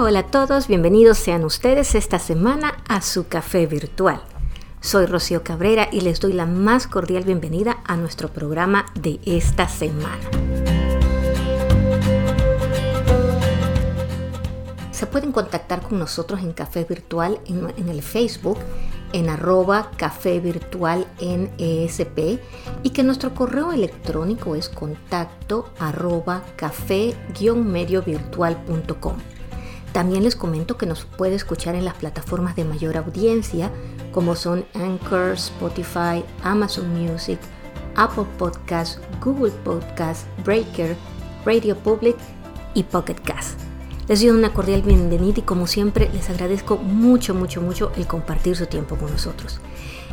Hola, a todos, bienvenidos sean ustedes esta semana a su café virtual. Soy Rocío Cabrera y les doy la más cordial bienvenida a nuestro programa de esta semana. Se pueden contactar con nosotros en Café Virtual en, el Facebook en arroba café virtual en ESP y que nuestro correo electrónico es contacto arroba café-mediovirtual.com. También les comento que nos puede escuchar en las plataformas de mayor audiencia como son Anchor, Spotify, Amazon Music, Apple Podcasts, Google Podcasts, Breaker, Radio Public y Pocket Cast. Les doy una cordial bienvenida y como siempre les agradezco mucho, mucho, mucho el compartir su tiempo con nosotros.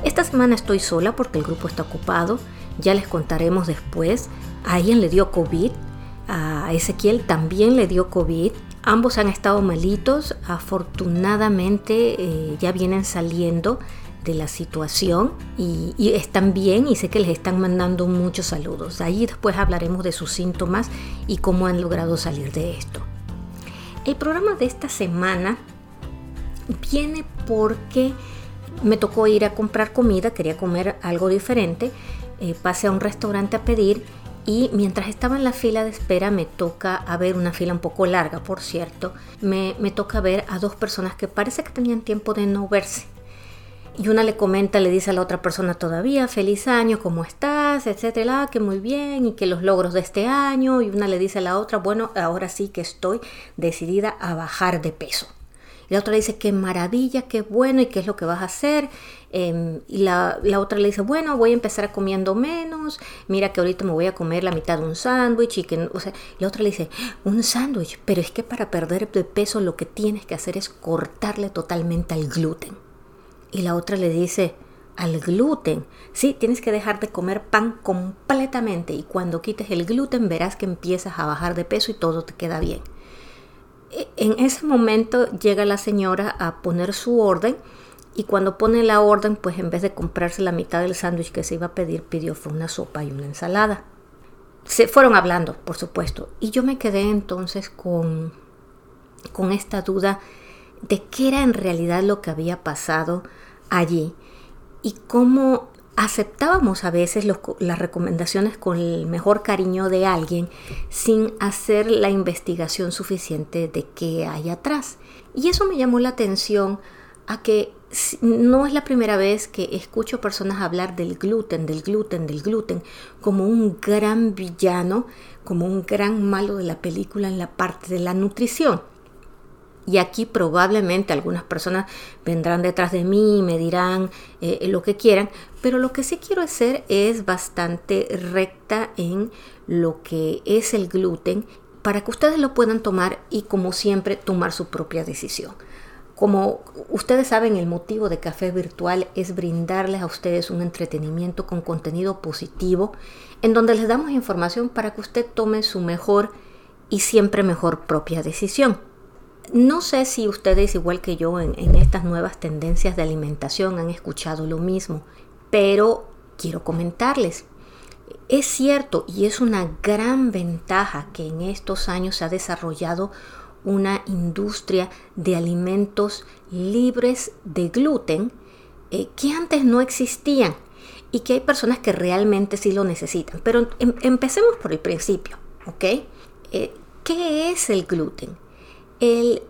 Esta semana estoy sola porque el grupo está ocupado, ya les contaremos después. A Ian le dio COVID, a Ezequiel también le dio COVID Ambos han estado malitos, afortunadamente eh, ya vienen saliendo de la situación y, están bien y sé que les están mandando muchos saludos. Ahí después hablaremos de sus síntomas y cómo han logrado salir de esto. El programa de esta semana viene porque me tocó ir a comprar comida, quería comer algo diferente, eh, pasé a un restaurante a pedir y mientras estaba en la fila de espera me toca a ver una fila un poco larga, por cierto, me, toca ver a dos personas que parece que tenían tiempo de no verse. Y una le comenta, le dice a la otra persona todavía, feliz año, ¿cómo estás? etcétera, que muy bien y que los logros de este año. Y una le dice a la otra, bueno, ahora sí que estoy decidida a bajar de peso. Y la otra dice, qué maravilla, qué bueno, y qué es lo que vas a hacer. Em, y la, otra le dice, bueno, voy a empezar comiendo menos, mira que ahorita me voy a comer la mitad de un sándwich. Y que, o sea, la otra le dice, un sándwich, pero es que para perder de peso lo que tienes que hacer es cortarle totalmente al gluten. Y la otra le dice, al gluten. Sí, tienes que dejar de comer pan completamente y cuando quites el gluten verás que empiezas a bajar de peso y todo te queda bien en ese momento llega la señora a poner su orden y cuando pone la orden, pues en vez de comprarse la mitad del sándwich que se iba a pedir, pidió fue una sopa y una ensalada. Se fueron hablando, por supuesto, y yo me quedé entonces con, con esta duda de qué era en realidad lo que había pasado allí y cómo aceptábamos a veces las recomendaciones con el mejor cariño de alguien sin hacer la investigación suficiente de qué hay atrás. Y eso me llamó la atención a que no es la primera vez que escucho personas hablar del gluten, del gluten, del gluten, como un gran villano, como un gran malo de la película en la parte de la nutrición. Y aquí probablemente algunas personas vendrán detrás de mí y me dirán eh, lo que quieran, pero lo que sí quiero hacer es bastante recta en lo que es el gluten para que ustedes lo puedan tomar y como siempre tomar su propia decisión. Como ustedes saben, el motivo de Café Virtual es brindarles a ustedes un entretenimiento con contenido positivo en donde les damos información para que usted tome su mejor y siempre mejor propia decisión. No sé si ustedes, igual que yo, en, estas nuevas tendencias de alimentación han escuchado lo mismo, pero quiero comentarles. Es cierto y es una gran ventaja que en estos años se ha desarrollado una industria de alimentos libres de gluten eh, que antes no existían y que hay personas que realmente sí lo necesitan. Pero em, empecemos por el principio, ¿ok? Eh, ¿Qué es el gluten? El,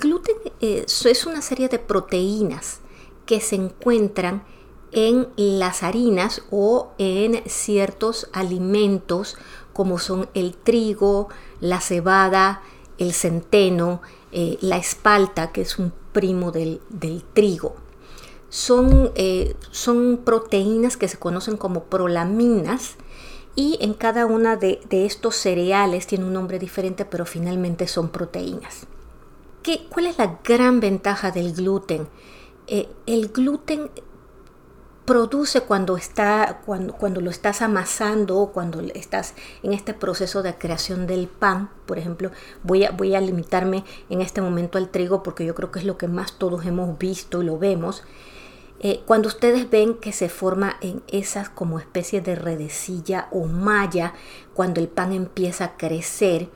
gluten eh, es una serie de proteínas que se encuentran en las harinas o en ciertos alimentos como son el trigo, la cebada, el centeno, eh, la espalta, que es un primo del, trigo. Son, eh, son, proteínas que se conocen como prolaminas y en cada una de, estos cereales tiene un nombre diferente, pero finalmente son proteínas. ¿Qué, ¿Cuál es la gran ventaja del gluten? Eh, el gluten produce cuando, está, cuando, cuando lo estás amasando o cuando estás en este proceso de creación del pan, por ejemplo, voy a, voy a limitarme en este momento al trigo porque yo creo que es lo que más todos hemos visto y lo vemos. Eh, cuando ustedes ven que se forma en esas como especie de redecilla o malla, cuando el pan empieza a crecer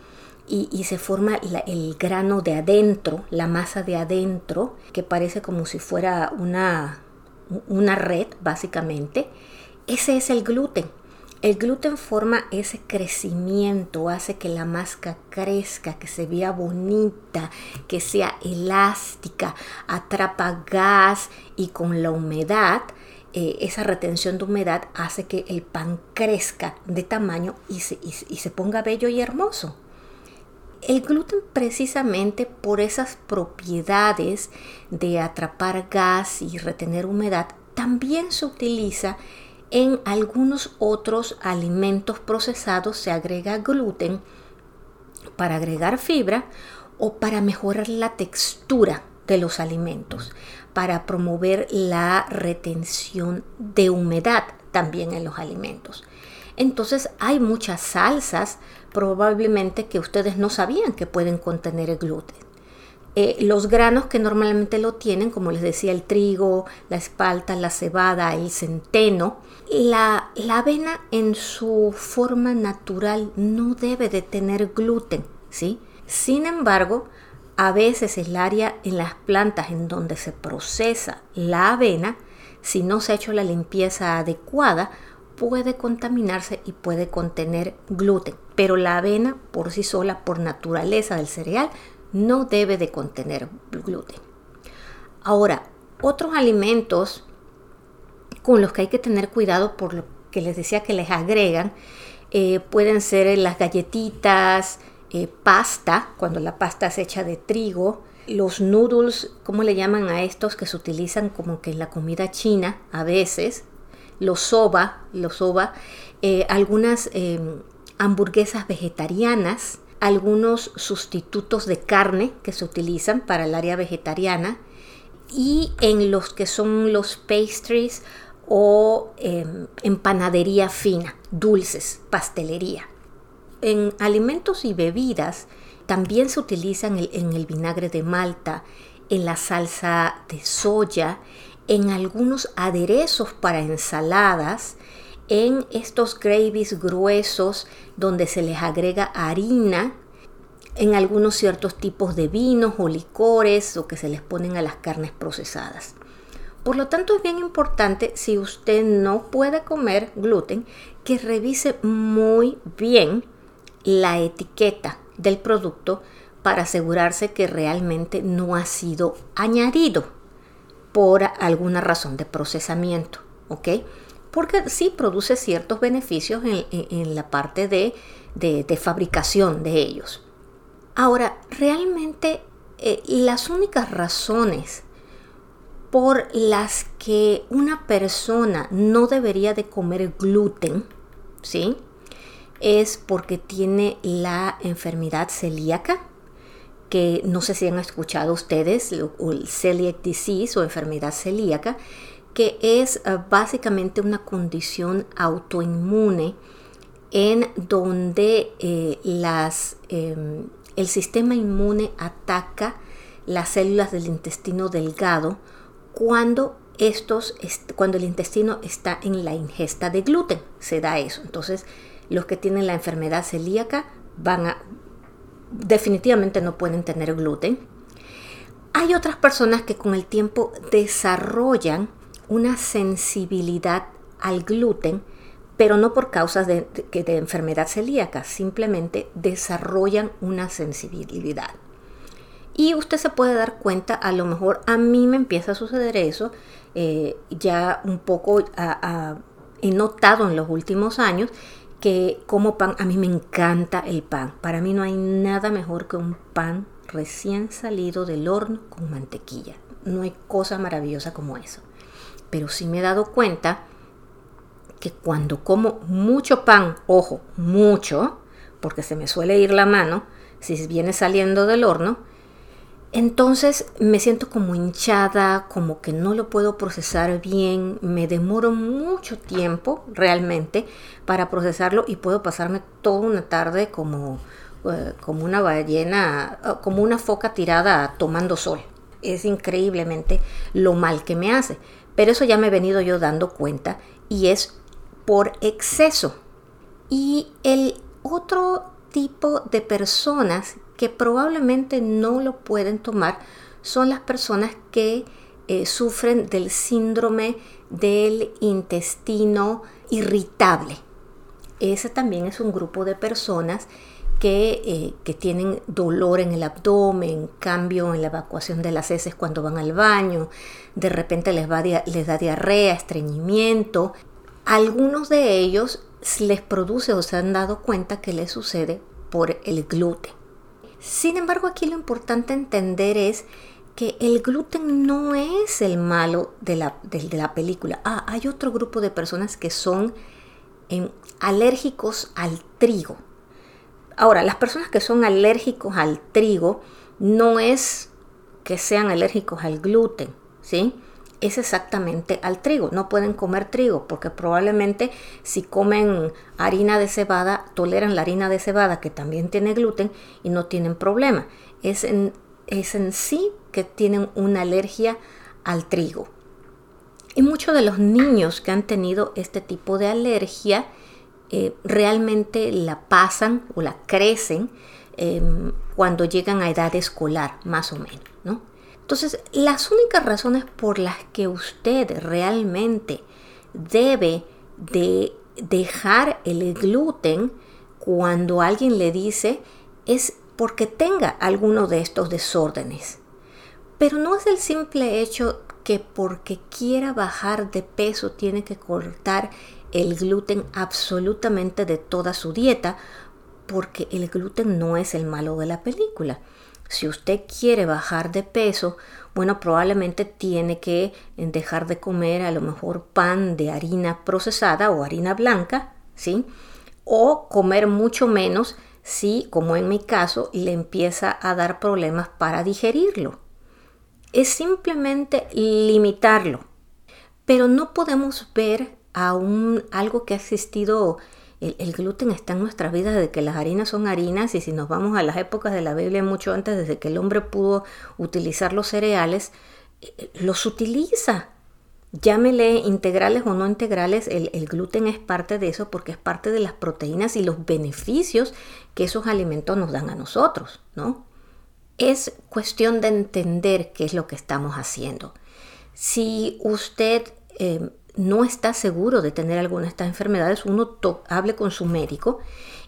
y, se forma el grano de adentro, la masa de adentro, que parece como si fuera una, una red, básicamente. Ese es el gluten. El gluten forma ese crecimiento, hace que la masa crezca, que se vea bonita, que sea elástica, atrapa gas y con la humedad, eh, esa retención de humedad hace que el pan crezca de tamaño y se ponga bello y hermoso. El gluten precisamente por esas propiedades de atrapar gas y retener humedad también se utiliza en algunos otros alimentos procesados se agrega gluten para agregar fibra o para mejorar la textura de los alimentos, para promover la retención de humedad también en los alimentos. Entonces hay muchas salsas probablemente que ustedes no sabían que pueden contener gluten. Eh, los granos que normalmente lo tienen, como les decía, el trigo, la espalda, la cebada, el centeno, la, la avena en su forma natural no debe de tener gluten, ¿sí? Sin embargo, a veces el área en las plantas en donde se procesa la avena, si no se ha hecho la limpieza adecuada, puede contaminarse y puede contener gluten, pero la avena por sí sola, por naturaleza del cereal, no debe de contener gluten. Ahora, otros alimentos con los que hay que tener cuidado por lo que les decía que les agregan, eh, pueden ser las galletitas, eh, pasta, cuando la pasta es hecha de trigo, los noodles, ¿cómo le llaman a estos que se utilizan como que en la comida china a veces? Los soba, los soba, eh, algunas em, hamburguesas vegetarianas, algunos sustitutos de carne que se utilizan para el área vegetariana y en los que son los pastries o em, en panadería fina, dulces, pastelería. En alimentos y bebidas también se utilizan en el vinagre de malta, en la salsa de soya, en algunos aderezos para ensaladas, en estos gravies gruesos donde se les agrega harina, en algunos ciertos tipos de vinos o licores o que se les ponen a las carnes procesadas. Por lo tanto, es bien importante si usted no puede comer gluten, que revise muy bien la etiqueta del producto para asegurarse que realmente no ha sido añadido por alguna razón de procesamiento, ¿ok? Porque sí produce ciertos beneficios en, la parte de, fabricación de ellos. Ahora, realmente eh, las únicas razones por las que una persona no debería de comer gluten, ¿sí? Es porque tiene la enfermedad celíaca, que no sé si han escuchado ustedes, el celiac disease o enfermedad celíaca, que es eh, básicamente una condición autoinmune en donde eh, las, em, el sistema inmune ataca las células del intestino delgado cuando estos, cuando el intestino está en la ingesta de gluten, se da eso. Entonces, los que tienen la enfermedad celíaca van a, definitivamente no pueden tener gluten. Hay otras personas que con el tiempo desarrollan una sensibilidad al gluten, pero no por causas de, de, enfermedad celíaca, simplemente desarrollan una sensibilidad. Y usted se puede dar cuenta, a lo mejor a mí me empieza a suceder eso, eh, ya un poco he notado en los últimos años que como pan, a mí me encanta el pan. Para mí no hay nada mejor que un pan recién salido del horno con mantequilla. No hay cosa maravillosa como eso. Pero sí me he dado cuenta que cuando como mucho pan, ojo, mucho, porque se me suele ir la mano, si viene saliendo del horno, entonces me siento como hinchada, como que no lo puedo procesar bien, me demoro mucho tiempo realmente para procesarlo y puedo pasarme toda una tarde como, eh, como una ballena, eh, como una foca tirada tomando sol. Es increíblemente lo mal que me hace. Pero eso ya me he venido yo dando cuenta y es por exceso. Y el otro tipo de personas que probablemente no lo pueden tomar son las personas que eh, sufren del síndrome del intestino irritable. Ese también es un grupo de personas que, eh, que, tienen dolor en el abdomen, cambio en la evacuación de las heces cuando van al baño, de repente les, va, les da diarrea, estreñimiento. Algunos de ellos les produce o se han dado cuenta que les sucede por el gluten. Sin embargo, aquí lo importante entender es que el gluten no es el malo de la, de, la película. Ah, hay otro grupo de personas que son em, alérgicos al trigo. Ahora, las personas que son alérgicos al trigo no es que sean alérgicos al gluten, ¿sí? Es exactamente al trigo. No pueden comer trigo porque probablemente si comen harina de cebada, toleran la harina de cebada que también tiene gluten y no tienen problema. Es en, es en sí que tienen una alergia al trigo. Y muchos de los niños que han tenido este tipo de alergia eh, realmente la pasan o la crecen em, cuando llegan a edad escolar, más o menos, ¿no? Entonces, las únicas razones por las que usted realmente debe de dejar el gluten cuando alguien le dice es porque tenga alguno de estos desórdenes. Pero no es el simple hecho que porque quiera bajar de peso tiene que cortar el gluten absolutamente de toda su dieta, porque el gluten no es el malo de la película. Si usted quiere bajar de peso, bueno, probablemente tiene que dejar de comer a lo mejor pan de harina procesada o harina blanca, ¿sí? O comer mucho menos si, como en mi caso, le empieza a dar problemas para digerirlo. Es simplemente limitarlo. Pero no podemos ver a un, algo que ha existido, el, gluten está en nuestras vidas desde que las harinas son harinas y si nos vamos a las épocas de la Biblia mucho antes, desde que el hombre pudo utilizar los cereales, eh, los utiliza. Llámele integrales o no integrales, el, el, gluten es parte de eso porque es parte de las proteínas y los beneficios que esos alimentos nos dan a nosotros, ¿no? Es cuestión de entender qué es lo que estamos haciendo. Si usted eh, no está seguro de tener alguna de estas enfermedades, uno hable con su médico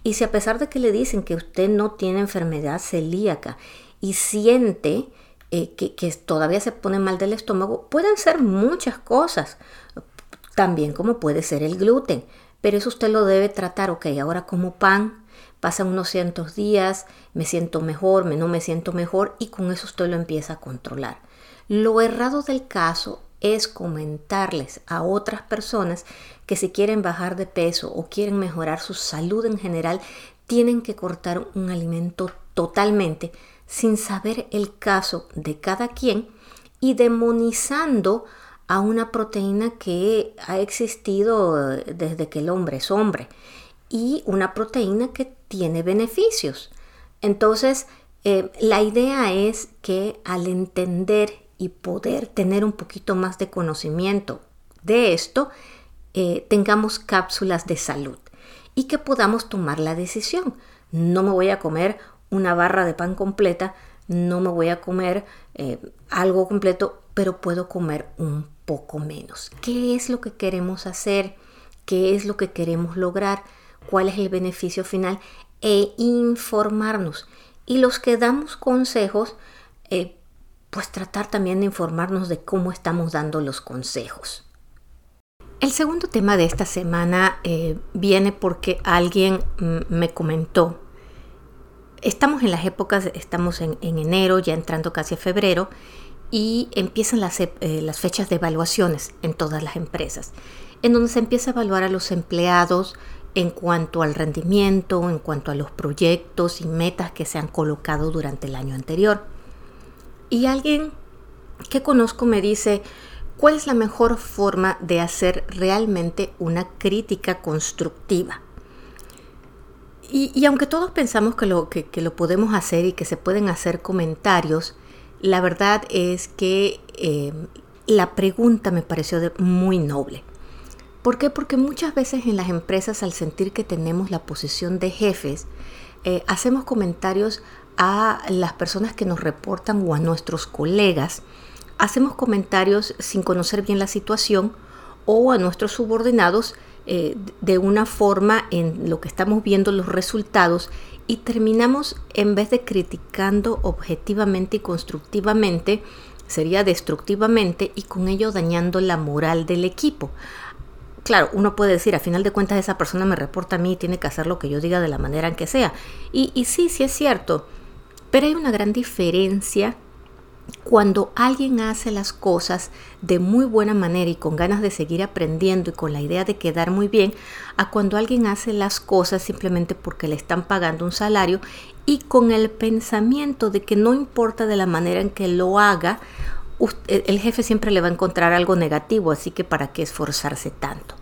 y si a pesar de que le dicen que usted no tiene enfermedad celíaca y siente eh, que, todavía se pone mal del estómago, pueden ser muchas cosas, también como puede ser el gluten, pero eso usted lo debe tratar, ok, ahora como pan, pasan unos cientos días, me siento mejor, me, no me siento mejor y con eso usted lo empieza a controlar. Lo errado del caso es comentarles a otras personas que si quieren bajar de peso o quieren mejorar su salud en general, tienen que cortar un alimento totalmente sin saber el caso de cada quien y demonizando a una proteína que ha existido desde que el hombre es hombre y una proteína que tiene beneficios. Entonces, eh, la idea es que al entender y poder tener un poquito más de conocimiento de esto, eh, tengamos cápsulas de salud y que podamos tomar la decisión. No me voy a comer una barra de pan completa, no me voy a comer eh, algo completo, pero puedo comer un poco menos. ¿Qué es lo que queremos hacer? ¿Qué es lo que queremos lograr? ¿Cuál es el beneficio final? E informarnos. Y los que damos consejos, eh, pues tratar también de informarnos de cómo estamos dando los consejos. El segundo tema de esta semana eh, viene porque alguien me comentó, estamos en las épocas, estamos en, enero, ya entrando casi a febrero, y empiezan las, eh, las fechas de evaluaciones en todas las empresas, en donde se empieza a evaluar a los empleados en cuanto al rendimiento, en cuanto a los proyectos y metas que se han colocado durante el año anterior. Y alguien que conozco me dice, ¿cuál es la mejor forma de hacer realmente una crítica constructiva? Y, aunque todos pensamos que lo, que, lo, podemos hacer y que se pueden hacer comentarios, la verdad es que eh, la pregunta me pareció muy noble. ¿Por qué? Porque muchas veces en las empresas al sentir que tenemos la posición de jefes, eh, hacemos comentarios a las personas que nos reportan o a nuestros colegas, hacemos comentarios sin conocer bien la situación o a nuestros subordinados eh, de una forma en lo que estamos viendo los resultados y terminamos en vez de criticando objetivamente y constructivamente, sería destructivamente y con ello dañando la moral del equipo. Claro, uno puede decir, a final de cuentas esa persona me reporta a mí y tiene que hacer lo que yo diga de la manera en que sea. Y, y sí, sí es cierto, pero hay una gran diferencia cuando alguien hace las cosas de muy buena manera y con ganas de seguir aprendiendo y con la idea de quedar muy bien, a cuando alguien hace las cosas simplemente porque le están pagando un salario y con el pensamiento de que no importa de la manera en que lo haga, el jefe siempre le va a encontrar algo negativo, así que para qué esforzarse tanto.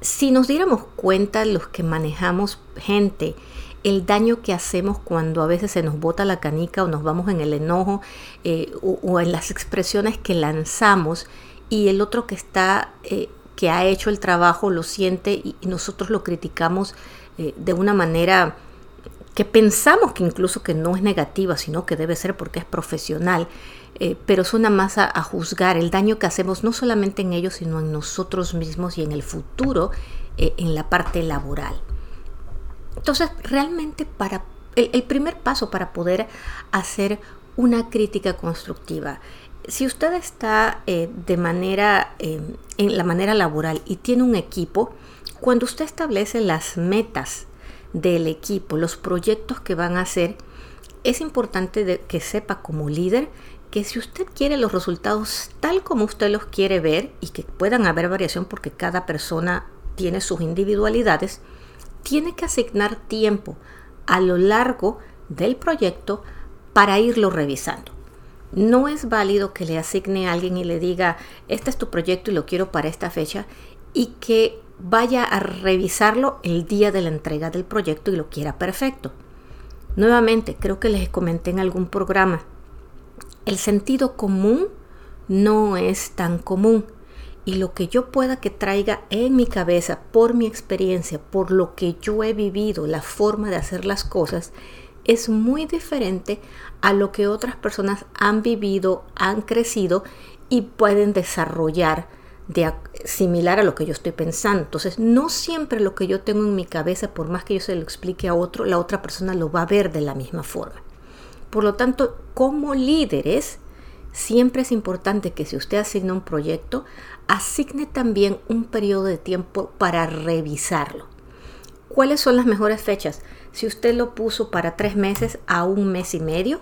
Si nos diéramos cuenta los que manejamos gente, el daño que hacemos cuando a veces se nos bota la canica o nos vamos en el enojo eh, o, en las expresiones que lanzamos y el otro que está, eh, que ha hecho el trabajo lo siente y, nosotros lo criticamos eh, de una manera que pensamos que incluso que no es negativa, sino que debe ser porque es profesional, pero es una masa a juzgar el daño que hacemos no solamente en ellos, sino en nosotros mismos y en el futuro, en la parte laboral. Entonces, realmente para el, primer paso para poder hacer una crítica constructiva, si usted está eh, de manera, eh, en la manera laboral y tiene un equipo, cuando usted establece las metas del equipo, los proyectos que van a hacer, es importante que sepa como líder que si usted quiere los resultados tal como usted los quiere ver y que puedan haber variación porque cada persona tiene sus individualidades, tiene que asignar tiempo a lo largo del proyecto para irlo revisando. No es válido que le asigne a alguien y le diga, este es tu proyecto y lo quiero para esta fecha, y que vaya a revisarlo el día de la entrega del proyecto y lo quiera perfecto. Nuevamente, creo que les comenté en algún programa, el sentido común no es tan común y lo que yo pueda que traiga en mi cabeza por mi experiencia, por lo que yo he vivido, la forma de hacer las cosas, es muy diferente a lo que otras personas han vivido, han crecido y pueden desarrollar de similar a lo que yo estoy pensando. Entonces, no siempre lo que yo tengo en mi cabeza, por más que yo se lo explique a otro, la otra persona lo va a ver de la misma forma. Por lo tanto, como líderes, siempre es importante que si usted asigna un proyecto, asigne también un periodo de tiempo para revisarlo. ¿Cuáles son las mejores fechas? Si usted lo puso para tres meses a un mes y medio,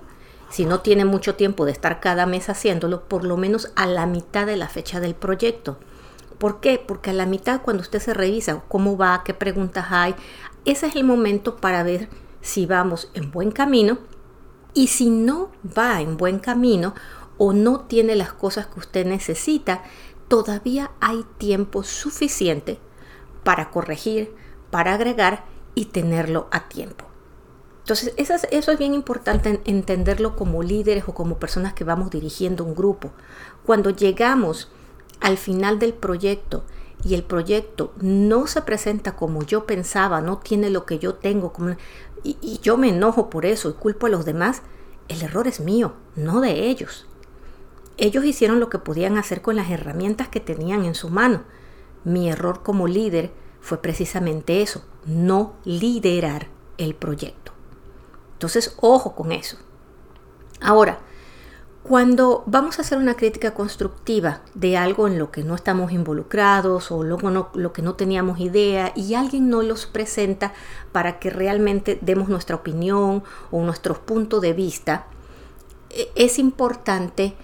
si no tiene mucho tiempo de estar cada mes haciéndolo, por lo menos a la mitad de la fecha del proyecto. ¿Por qué? Porque a la mitad cuando usted se revisa cómo va, qué preguntas hay, ese es el momento para ver si vamos en buen camino y si no va en buen camino o no tiene las cosas que usted necesita, todavía hay tiempo suficiente para corregir, para agregar y tenerlo a tiempo. Entonces, eso es, bien importante entenderlo como líderes o como personas que vamos dirigiendo un grupo. Cuando llegamos al final del proyecto y el proyecto no se presenta como yo pensaba, no tiene lo que yo tengo, y, y yo me enojo por eso y culpo a los demás, el error es mío, no de ellos. Ellos hicieron lo que podían hacer con las herramientas que tenían en su mano. Mi error como líder fue precisamente eso, no liderar el proyecto. Entonces, ojo con eso. Ahora, cuando vamos a hacer una crítica constructiva de algo en lo que no estamos involucrados o lo, lo que no teníamos idea y alguien nos los presenta para que realmente demos nuestra opinión o nuestro punto de vista, e, es importante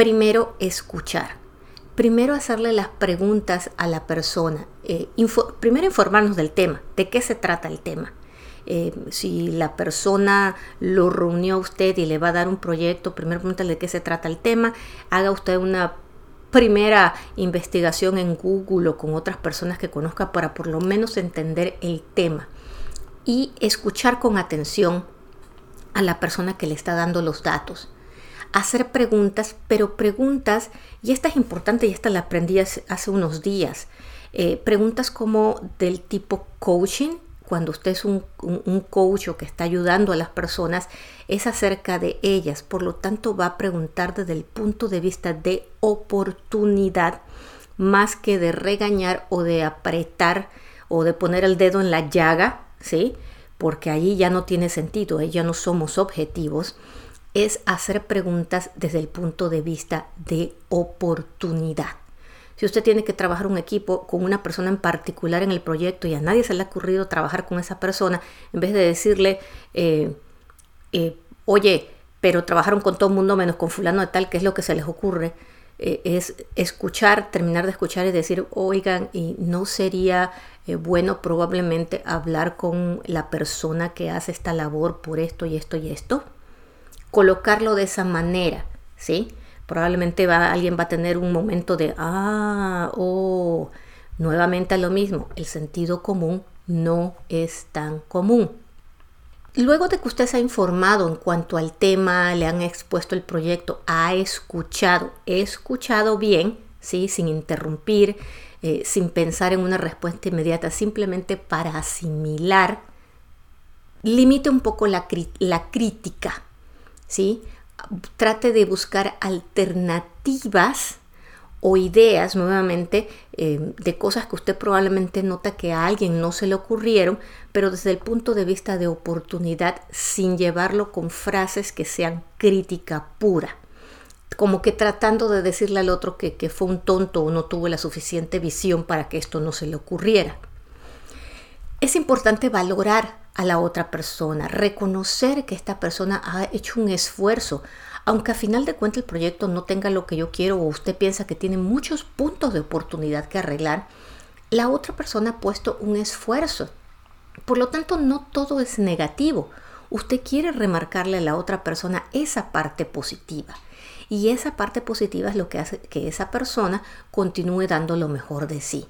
primero escuchar. Primero hacerle las preguntas a la persona. Eh, primero informarnos del tema, de qué se trata el tema. Eh, si la persona lo reunió a usted y le va a dar un proyecto, primero pregúntale de qué se trata el tema. Haga usted una primera investigación en Google o con otras personas que conozca para por lo menos entender el tema y escuchar con atención a la persona que le está dando los datos hacer preguntas, pero preguntas, y esta es importante y esta la aprendí hace, unos días, eh, preguntas como del tipo coaching, cuando usted es un, un, coach o que está ayudando a las personas es acerca de ellas. Por lo tanto, va a preguntar desde el punto de vista de oportunidad más que de regañar o de apretar o de poner el dedo en la llaga, ¿sí? Porque allí ya no tiene sentido, ya no somos objetivos. Es hacer preguntas desde el punto de vista de oportunidad. Si usted tiene que trabajar un equipo con una persona en particular en el proyecto y a nadie se le ha ocurrido trabajar con esa persona, en vez de decirle, eh, eh, oye, pero trabajaron con todo el mundo menos con fulano de tal, ¿qué es lo que se les ocurre? Eh, es escuchar, terminar de escuchar y decir, oigan, y no sería bueno probablemente hablar con la persona que hace esta labor por esto y esto y esto. Colocarlo de esa manera, ¿sí? probablemente va, alguien va a tener un momento de, ah, oh, nuevamente lo mismo, el sentido común no es tan común. Luego de que usted se ha informado en cuanto al tema, le han expuesto el proyecto, ha escuchado, escuchado bien, ¿sí? sin interrumpir, eh, sin pensar en una respuesta inmediata, simplemente para asimilar, limite un poco la, la crítica, ¿sí? trate de buscar alternativas o ideas nuevamente eh, de cosas que usted probablemente nota que a alguien no se le ocurrieron, pero desde el punto de vista de oportunidad sin llevarlo con frases que sean crítica pura, como que tratando de decirle al otro que, que fue un tonto o no tuvo la suficiente visión para que esto no se le ocurriera. Es importante valorar a la otra persona, reconocer que esta persona ha hecho un esfuerzo, aunque a final de cuentas el proyecto no tenga lo que yo quiero o usted piensa que tiene muchos puntos de oportunidad que arreglar, la otra persona ha puesto un esfuerzo. Por lo tanto, no todo es negativo. Usted quiere remarcarle a la otra persona esa parte positiva. Y esa parte positiva es lo que hace que esa persona continúe dando lo mejor de sí.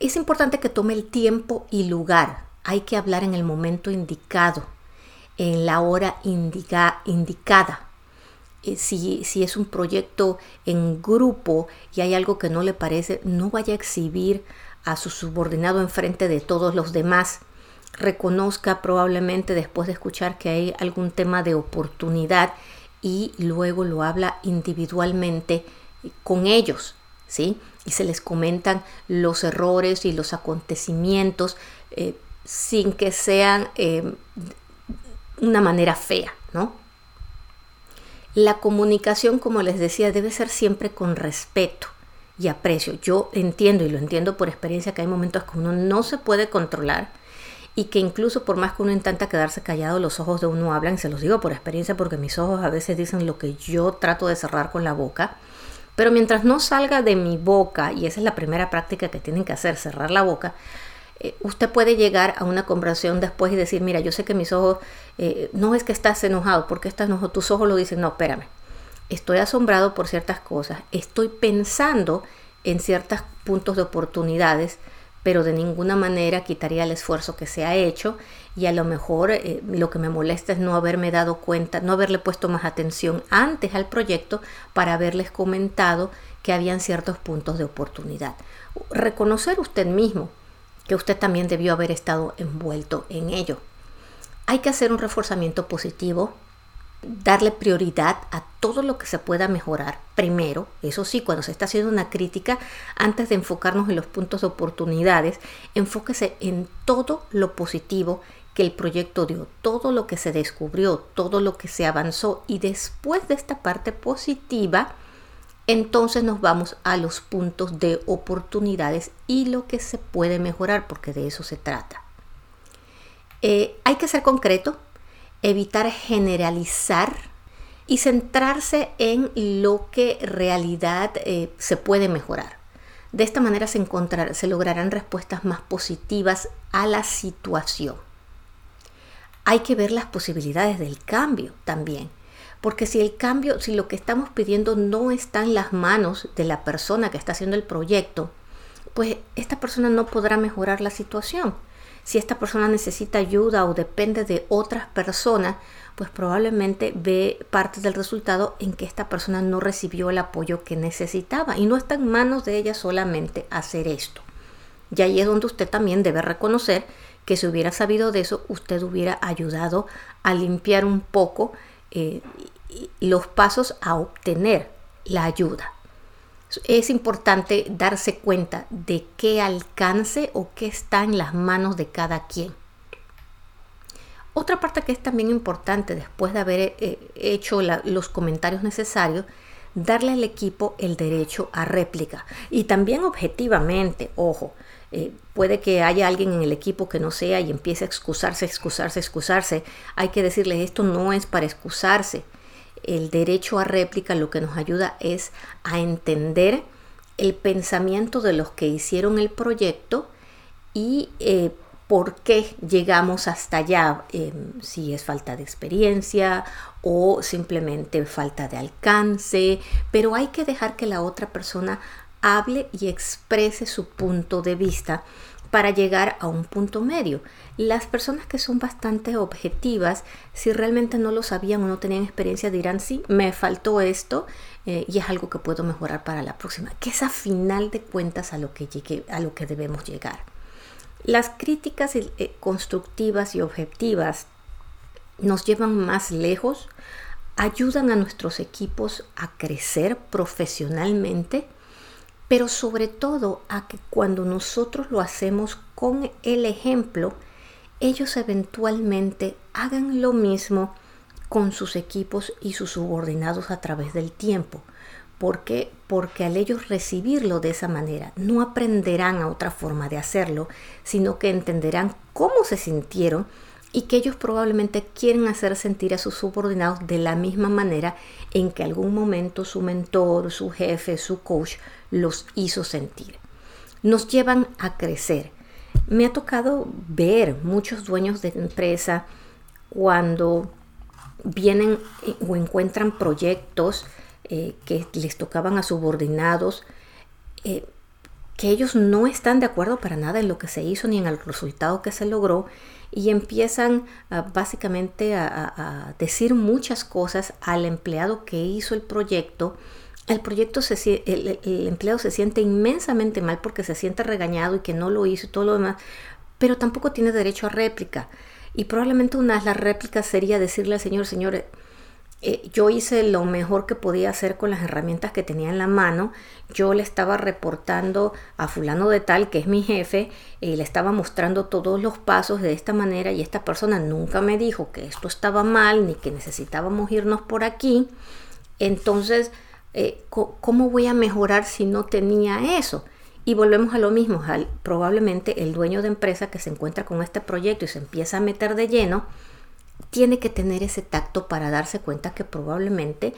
Es importante que tome el tiempo y lugar hay que hablar en el momento indicado, en la hora indicada. Eh, si, si, es un proyecto en grupo y hay algo que no le parece, no vaya a exhibir a su subordinado enfrente de todos los demás. Reconozca probablemente después de escuchar que hay algún tema de oportunidad y luego lo habla individualmente con ellos, ¿sí? Y se les comentan los errores y los acontecimientos. Eh, sin que sean eh, una manera fea, ¿no? La comunicación, como les decía, debe ser siempre con respeto y aprecio. Yo entiendo y lo entiendo por experiencia que hay momentos que uno no se puede controlar y que incluso por más que uno intenta quedarse callado, los ojos de uno hablan, se los digo por experiencia porque mis ojos a veces dicen lo que yo trato de cerrar con la boca, pero mientras no salga de mi boca, y esa es la primera práctica que tienen que hacer, cerrar la boca, eh, usted puede llegar a una conversación después y decir, mira, yo sé que mis ojos, eh, no es que estás enojado, porque estás enojado, tus ojos lo dicen, no, espérame, estoy asombrado por ciertas cosas, estoy pensando en ciertos puntos de oportunidades, pero de ninguna manera quitaría el esfuerzo que se ha hecho y a lo mejor eh, lo que me molesta es no haberme dado cuenta, no haberle puesto más atención antes al proyecto para haberles comentado que habían ciertos puntos de oportunidad. Reconocer usted mismo que usted también debió haber estado envuelto en ello. Hay que hacer un reforzamiento positivo, darle prioridad a todo lo que se pueda mejorar primero, eso sí, cuando se está haciendo una crítica, antes de enfocarnos en los puntos de oportunidades, enfóquese en todo lo positivo que el proyecto dio, todo lo que se descubrió, todo lo que se avanzó y después de esta parte positiva, entonces nos vamos a los puntos de oportunidades y lo que se puede mejorar, porque de eso se trata. Eh, hay que ser concreto, evitar generalizar y centrarse en lo que realidad eh, se puede mejorar. De esta manera se, se lograrán respuestas más positivas a la situación. Hay que ver las posibilidades del cambio también. Porque si el cambio, si lo que estamos pidiendo no está en las manos de la persona que está haciendo el proyecto, pues esta persona no podrá mejorar la situación. Si esta persona necesita ayuda o depende de otras personas, pues probablemente ve parte del resultado en que esta persona no recibió el apoyo que necesitaba y no está en manos de ella solamente hacer esto. Y ahí es donde usted también debe reconocer que si hubiera sabido de eso, usted hubiera ayudado a limpiar un poco eh, los pasos a obtener la ayuda. Es importante darse cuenta de qué alcance o qué está en las manos de cada quien. Otra parte que es también importante después de haber eh, hecho los comentarios necesarios, darle al equipo el derecho a réplica. Y también objetivamente, ojo, eh, puede que haya alguien en el equipo que no sea y empiece a excusarse, excusarse, excusarse. Hay que decirle, esto no es para excusarse. El derecho a réplica lo que nos ayuda es a entender el pensamiento de los que hicieron el proyecto y eh, por qué llegamos hasta allá, em, si es falta de experiencia o simplemente falta de alcance, pero hay que dejar que la otra persona hable y exprese su punto de vista para llegar a un punto medio. Las personas que son bastante objetivas, si realmente no lo sabían o no tenían experiencia, dirán, sí, me faltó esto eh, y es algo que puedo mejorar para la próxima, que es a final de cuentas a lo que, llegue, a lo que debemos llegar. Las críticas eh, constructivas y objetivas nos llevan más lejos, ayudan a nuestros equipos a crecer profesionalmente, pero sobre todo a que cuando nosotros lo hacemos con el ejemplo, ellos eventualmente hagan lo mismo con sus equipos y sus subordinados a través del tiempo. ¿Por qué? Porque al ellos recibirlo de esa manera, no aprenderán a otra forma de hacerlo, sino que entenderán cómo se sintieron y que ellos probablemente quieren hacer sentir a sus subordinados de la misma manera en que algún momento su mentor, su jefe, su coach los hizo sentir. Nos llevan a crecer. Me ha tocado ver muchos dueños de empresa cuando vienen o encuentran proyectos eh, que les tocaban a subordinados, eh, que ellos no están de acuerdo para nada en lo que se hizo ni en el resultado que se logró y empiezan básicamente a, decir muchas cosas al empleado que hizo el proyecto. El proyecto, se, el, el, empleado se siente inmensamente mal porque se siente regañado y que no lo hizo y todo lo demás, pero tampoco tiene derecho a réplica. Y probablemente una de las réplicas sería decirle al señor, señor, eh, yo hice lo mejor que podía hacer con las herramientas que tenía en la mano. Yo le estaba reportando a fulano de tal, que es mi jefe, y le estaba mostrando todos los pasos de esta manera y esta persona nunca me dijo que esto estaba mal ni que necesitábamos irnos por aquí. Entonces, eh, ¿cómo voy a mejorar si no tenía eso? Y volvemos a lo mismo, probablemente el dueño de empresa que se encuentra con este proyecto y se empieza a meter de lleno, tiene que tener ese tacto para darse cuenta que probablemente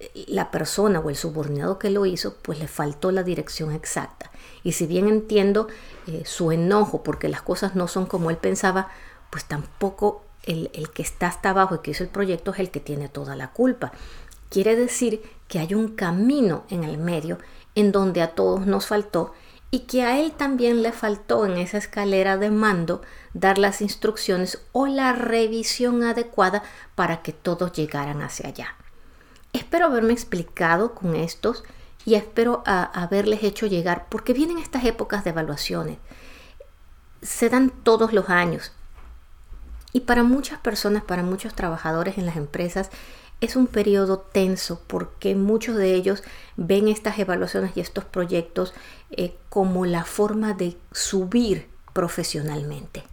eh, la persona o el subordinado que lo hizo, pues le faltó la dirección exacta. Y si bien entiendo eh, su enojo porque las cosas no son como él pensaba, pues tampoco el, el, que está hasta abajo y que hizo el proyecto es el que tiene toda la culpa. Quiere decir que hay un camino en el medio en donde a todos nos faltó y que a él también le faltó en esa escalera de mando dar las instrucciones o la revisión adecuada para que todos llegaran hacia allá. Espero haberme explicado con estos y espero haberles hecho llegar, porque vienen estas épocas de evaluaciones. Se dan todos los años. Y para muchas personas, para muchos trabajadores en las empresas, es un periodo tenso porque muchos de ellos ven estas evaluaciones y estos proyectos eh, como la forma de subir profesionalmente.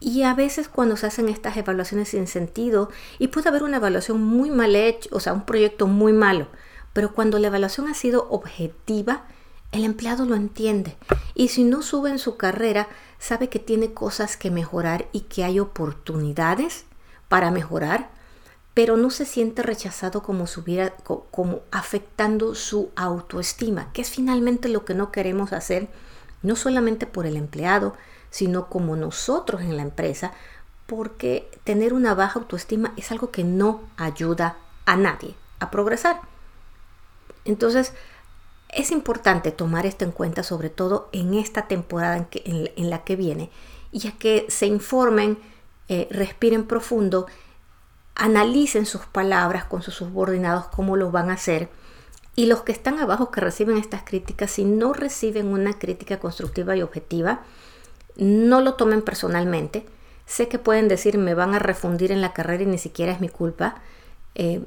Y a veces cuando se hacen estas evaluaciones sin sentido, y puede haber una evaluación muy mal hecha, o sea, un proyecto muy malo, pero cuando la evaluación ha sido objetiva, el empleado lo entiende. Y si no sube en su carrera, sabe que tiene cosas que mejorar y que hay oportunidades para mejorar pero no se siente rechazado como, subiera, como afectando su autoestima, que es finalmente lo que no queremos hacer, no solamente por el empleado, sino como nosotros en la empresa, porque tener una baja autoestima es algo que no ayuda a nadie a progresar. Entonces, es importante tomar esto en cuenta, sobre todo en esta temporada en, la que viene, y que se informen, eh, respiren profundo analicen sus palabras con sus subordinados, cómo lo van a hacer Y los que están abajo que reciben estas críticas, si no reciben una crítica constructiva y objetiva, no lo tomen personalmente. Sé que pueden decir me van a refundir en la carrera y ni siquiera es mi culpa. Eh,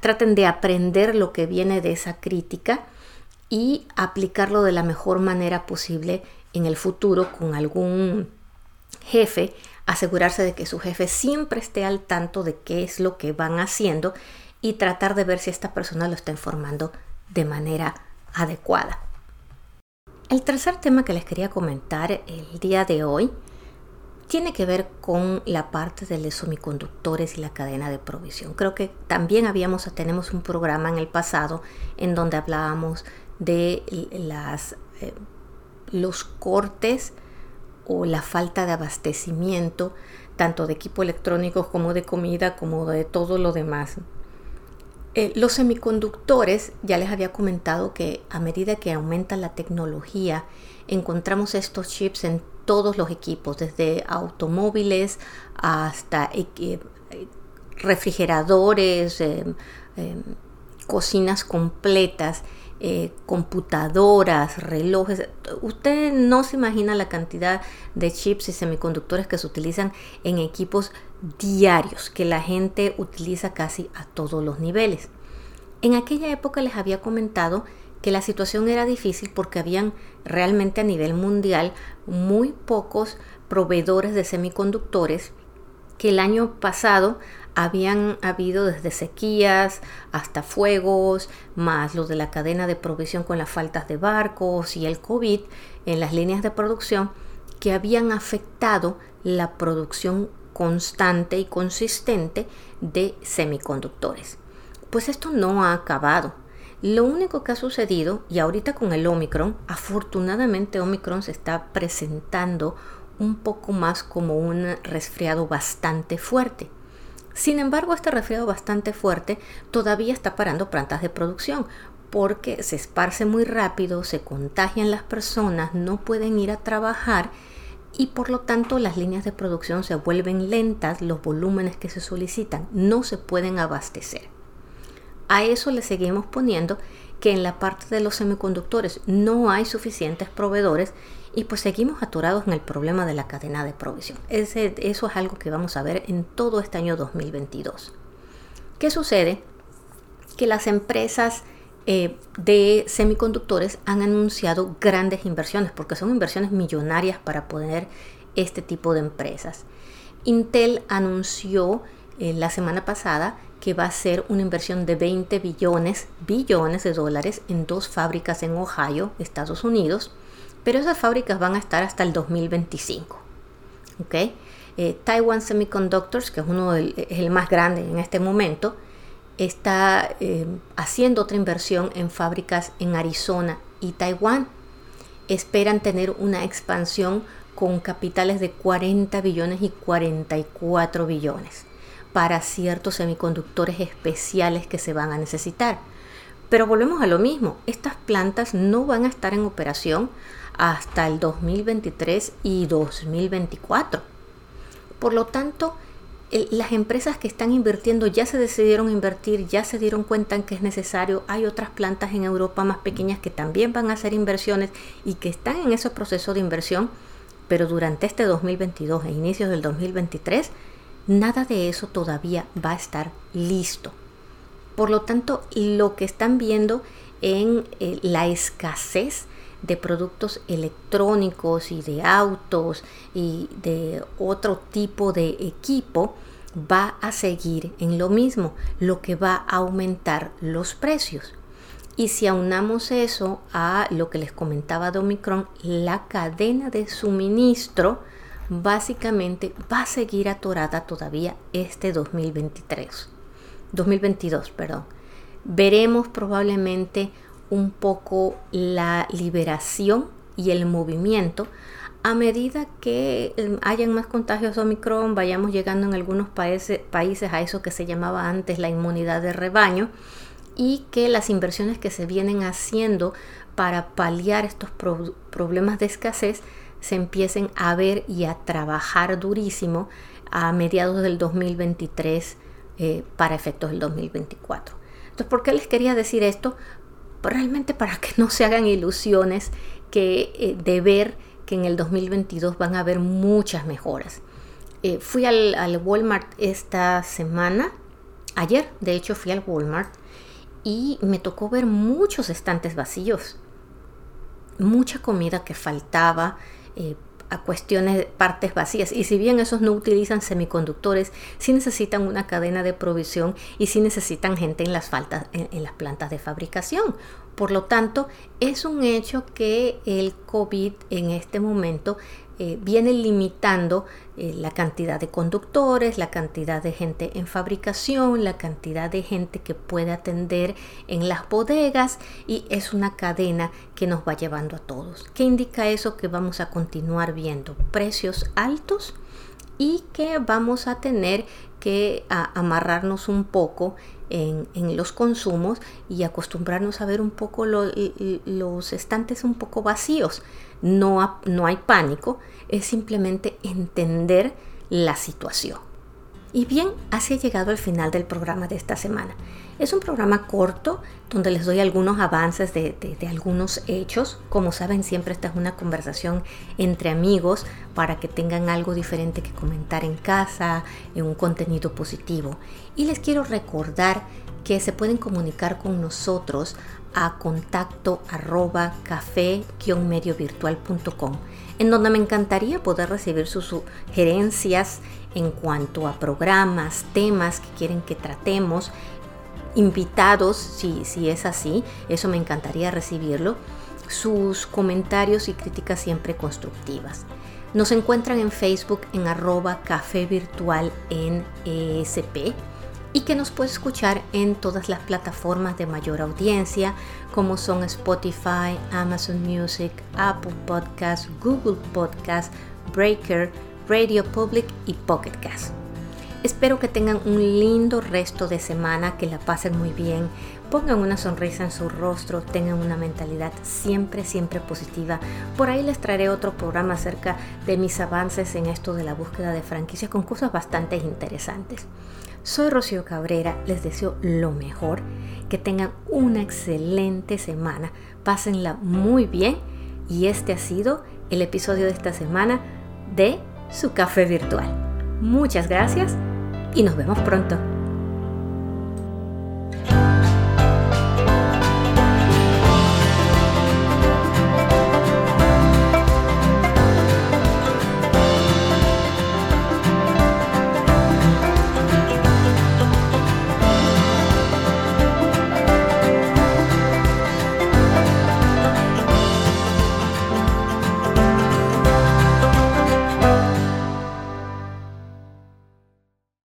traten de aprender lo que viene de esa crítica y aplicarlo de la mejor manera posible en el futuro con algún jefe, asegurarse de que su jefe siempre esté al tanto de qué es lo que van haciendo y tratar de ver si esta persona lo está informando de manera adecuada. El tercer tema que les quería comentar el día de hoy tiene que ver con la parte de los semiconductores y la cadena de provisión. Creo que también habíamos, tenemos un programa en el pasado en donde hablábamos de las, eh, los cortes o la falta de abastecimiento tanto de equipo electrónico como de comida como de todo lo demás. Eh, los semiconductores, ya les había comentado que a medida que aumenta la tecnología, encontramos estos chips en todos los equipos, desde automóviles hasta eh, refrigeradores, em, cocinas completas, eh, computadoras, relojes. Usted no se imagina la cantidad de chips y semiconductores que se utilizan en equipos diarios que la gente utiliza casi a todos los niveles. En aquella época les había comentado que la situación era difícil porque habían realmente a nivel mundial muy pocos proveedores de semiconductores que el año pasado habían habido desde sequías hasta fuegos, más los de la cadena de provisión con las faltas de barcos y el COVID en las líneas de producción que habían afectado la producción constante y consistente de semiconductores. Pues esto no ha acabado. Lo único que ha sucedido, y ahorita con el Omicron, afortunadamente Omicron se está presentando un poco más como un resfriado bastante fuerte. Sin embargo, este resfriado bastante fuerte todavía está parando plantas de producción porque se esparce muy rápido, se contagian las personas, no pueden ir a trabajar y por lo tanto las líneas de producción se vuelven lentas, los volúmenes que se solicitan no se pueden abastecer. A eso le seguimos poniendo que en la parte de los semiconductores no hay suficientes proveedores y pues seguimos atorados en el problema de la cadena de provisión. Ese, eso es algo que vamos a ver en todo este año 2022. ¿Qué sucede? Que las empresas eh, de semiconductores han anunciado grandes inversiones, porque son inversiones millonarias para poner este tipo de empresas. Intel anunció eh, la semana pasada que va a ser una inversión de 20 billones, billones de dólares en dos fábricas en Ohio, Estados Unidos, pero esas fábricas van a estar hasta el 2025. Eh, Taiwan Semiconductors, que es uno es el más grande en este momento, está eh, haciendo otra inversión en fábricas en Arizona y Taiwán. Esperan tener una expansión con capitales de 40 billones y 44 billones para ciertos semiconductores especiales que se van a necesitar. Pero volvemos a lo mismo, estas plantas no van a estar en operación hasta el 2023 y 2024. Por lo tanto, las empresas que están invirtiendo ya se decidieron invertir, ya se dieron cuenta en que es necesario. Hay otras plantas en Europa más pequeñas que también van a hacer inversiones y que están en ese proceso de inversión, pero durante este 2022 e inicios del 2023, nada de eso todavía va a estar listo. Por lo tanto, lo que están viendo en eh, la escasez de productos electrónicos y de autos y de otro tipo de equipo va a seguir en lo mismo, lo que va a aumentar los precios. Y si aunamos eso a lo que les comentaba de Omicron, la cadena de suministro básicamente va a seguir atorada todavía este 2023. 2022, perdón. Veremos probablemente un poco la liberación y el movimiento a medida que em, hayan más contagios Omicron, vayamos llegando en algunos países, a eso que se llamaba antes la inmunidad de rebaño y que las inversiones que se vienen haciendo para paliar estos problemas de escasez se empiecen a ver y a trabajar durísimo a mediados del 2023 eh, para efectos del 2024. Entonces, ¿por qué les quería decir esto? Realmente para que no se hagan ilusiones que, eh, de ver que en el 2022 van a haber muchas mejoras. Eh, fui al, al Walmart esta semana, ayer de hecho fui al Walmart y me tocó ver muchos estantes vacíos, mucha comida que faltaba, eh, cuestiones de partes vacías. Y si bien esos no utilizan semiconductores, sí necesitan una cadena de provisión y sí necesitan gente en las, faltas, en las plantas de fabricación. Por lo tanto, es un hecho que el COVID en este momento eh, viene limitando eh, la cantidad de conductores, la cantidad de gente en fabricación, la cantidad de gente que puede atender en las bodegas y es una cadena que nos va llevando a todos. ¿Qué indica eso? Que vamos a continuar viendo precios altos y que vamos a tener que amarrarnos un poco en, los consumos y acostumbrarnos a ver un poco los estantes un poco vacíos. No, no hay pánico, es simplemente entender la situación. Y bien, así he llegado al final del programa de esta semana. Es un programa corto donde les doy algunos avances de, algunos hechos. Como saben, siempre esta es una conversación entre amigos para que tengan algo diferente que comentar en casa, en un contenido positivo. Y les quiero recordar que se pueden comunicar con nosotros a contacto arroba café-mediovirtual.com en donde me encantaría poder recibir sus sugerencias en cuanto a programas, temas que quieren que tratemos, invitados, si, si es así, eso me encantaría recibirlo, sus comentarios y críticas siempre constructivas. Nos encuentran en Facebook en arroba café virtual en ESP y que nos puede escuchar en todas las plataformas de mayor audiencia como son Spotify, Amazon Music, Apple Podcasts, Google Podcasts, Breaker, Radio Public y Pocket Cast. Espero que tengan un lindo resto de semana, que la pasen muy bien, pongan una sonrisa en su rostro, tengan una mentalidad siempre, siempre positiva. Por ahí les traeré otro programa acerca de mis avances en esto de la búsqueda de franquicias con cosas bastante interesantes. Soy Rocío Cabrera, les deseo lo mejor, que tengan una excelente semana, pásenla muy bien y este ha sido el episodio de esta semana de su café virtual. Muchas gracias y nos vemos pronto.